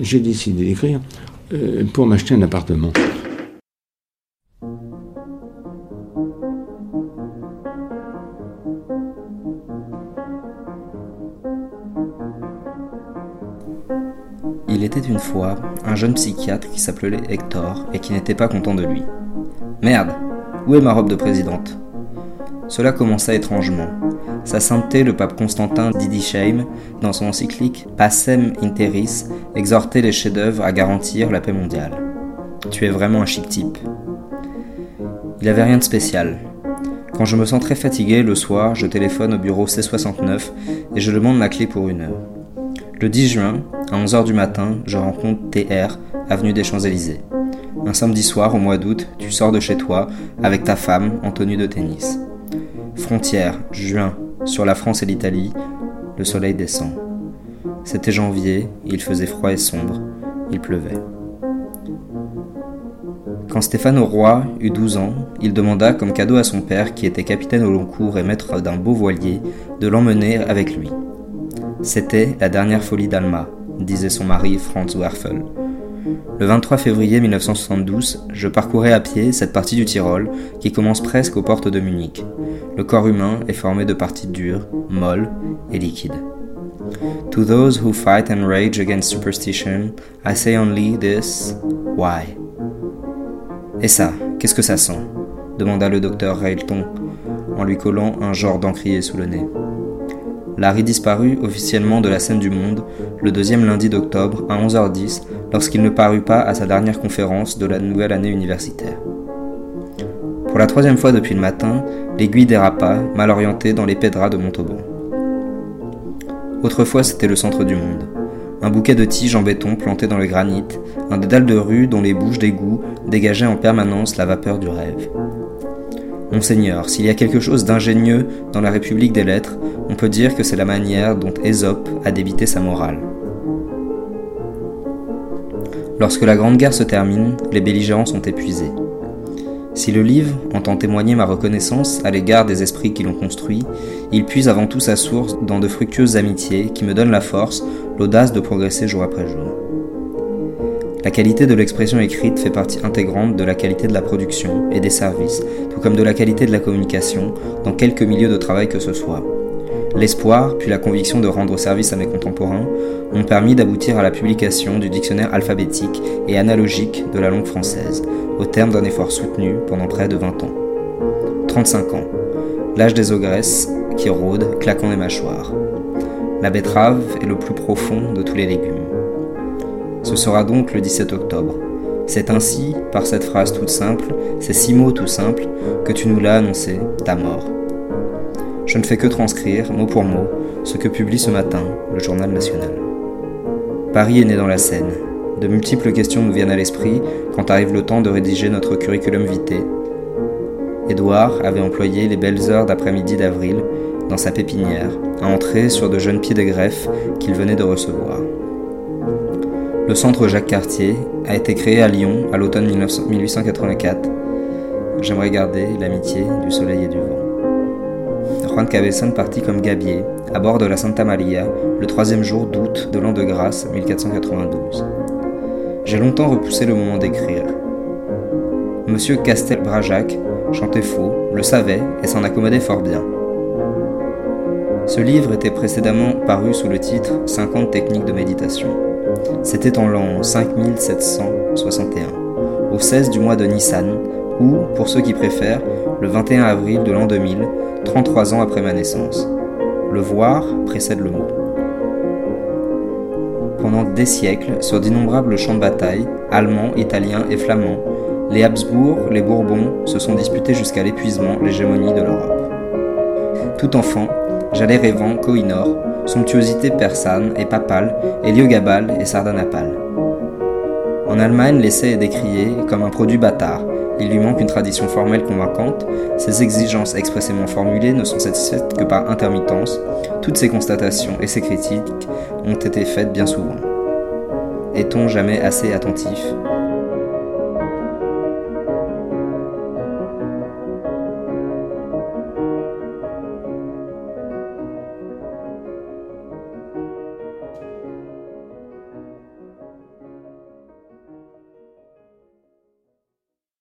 j'ai décidé d'écrire pour m'acheter un appartement. Il était une fois un jeune psychiatre qui s'appelait Hector et qui n'était pas content de lui. Merde, où est ma robe de présidente? Cela commença étrangement. Sa sainteté, le pape Constantin Didisheim, dans son encyclique Passem Interis, exhortait les chefs-d'œuvre à garantir la paix mondiale. Tu es vraiment un chic type. Il avait rien de spécial. Quand je me sens très fatigué le soir, je téléphone au bureau C69 et je demande ma clé pour une heure. Le 10 juin, à 11h du matin, je rencontre TR, avenue des Champs-Élysées. Un samedi soir au mois d'août, tu sors de chez toi avec ta femme en tenue de tennis. Frontière, juin, sur la France et l'Italie, le soleil descend. C'était janvier, il faisait froid et sombre, il pleuvait. Quand Stéphane Roy eut 12 ans, il demanda comme cadeau à son père, qui était capitaine au long cours et maître d'un beau voilier, de l'emmener avec lui. C'était la dernière folie d'Alma, disait son mari Franz Werfel. Le 23 février 1972, je parcourais à pied cette partie du Tyrol qui commence presque aux portes de Munich. Le corps humain est formé de parties dures, molles et liquides. To those who fight and rage against superstition, I say only this why? Et ça, qu'est-ce que ça sent? demanda le docteur Railton en lui collant un genre d'encrier sous le nez. Larry disparut officiellement de la scène du monde le deuxième lundi d'octobre à 11h10 lorsqu'il ne parut pas à sa dernière conférence de la nouvelle année universitaire. Pour la troisième fois depuis le matin, l'aiguille dérapa, mal orientée dans les pédras de Montauban. Autrefois, c'était le centre du monde. Un bouquet de tiges en béton planté dans le granit, un dédale de rue dont les bouches d'égout dégageaient en permanence la vapeur du rêve. Monseigneur, s'il y a quelque chose d'ingénieux dans la République des lettres, on peut dire que c'est la manière dont Ésope a débité sa morale. Lorsque la Grande Guerre se termine, les belligérants sont épuisés. Si le livre entend témoigner ma reconnaissance à l'égard des esprits qui l'ont construit, il puise avant tout sa source dans de fructueuses amitiés qui me donnent la force, l'audace de progresser jour après jour. La qualité de l'expression écrite fait partie intégrante de la qualité de la production et des services, tout comme de la qualité de la communication, dans quelque milieu de travail que ce soit. L'espoir, puis la conviction de rendre service à mes contemporains, ont permis d'aboutir à la publication du dictionnaire alphabétique et analogique de la langue française, au terme d'un effort soutenu pendant près de 20 ans. 35 ans. L'âge des ogresses qui rôdent, claquant les mâchoires. La betterave est le plus profond de tous les légumes. Ce sera donc le 17 octobre. C'est ainsi, par cette phrase toute simple, ces six mots tout simples, que tu nous l'as annoncé, ta mort. Je ne fais que transcrire, mot pour mot, ce que publie ce matin le journal national. Paris est né dans la Seine. De multiples questions nous viennent à l'esprit quand arrive le temps de rédiger notre curriculum vitae. Édouard avait employé les belles heures d'après-midi d'avril dans sa pépinière à entrer sur de jeunes pieds de greffe qu'il venait de recevoir. Le centre Jacques Cartier a été créé à Lyon à l'automne 1884. J'aimerais garder l'amitié du soleil et du vent. Juan partit comme gabier à bord de la Santa Maria le troisième jour d'août de l'an de grâce 1492. J'ai longtemps repoussé le moment d'écrire. Monsieur Castel-Brajac chantait faux, le savait et s'en accommodait fort bien. Ce livre était précédemment paru sous le titre 50 techniques de méditation. C'était en l'an 5761, au 16 du mois de Nissan, ou, pour ceux qui préfèrent, le 21 avril de l'an 2000, 33 ans après ma naissance. Le voir précède le mot. Pendant des siècles, sur d'innombrables champs de bataille, allemands, italiens et flamands, les Habsbourg, les Bourbons se sont disputés jusqu'à l'épuisement l'hégémonie de l'Europe. Tout enfant, j'allais rêvant Koh-i-Noor, somptuosité persane et papale, Héliogabale et Sardanapale. En Allemagne, l'essai est décrié comme un produit bâtard. Il lui manque une tradition formelle convaincante, ses exigences expressément formulées ne sont satisfaites que par intermittence, toutes ces constatations et ces critiques ont été faites bien souvent. Est-on jamais assez attentif?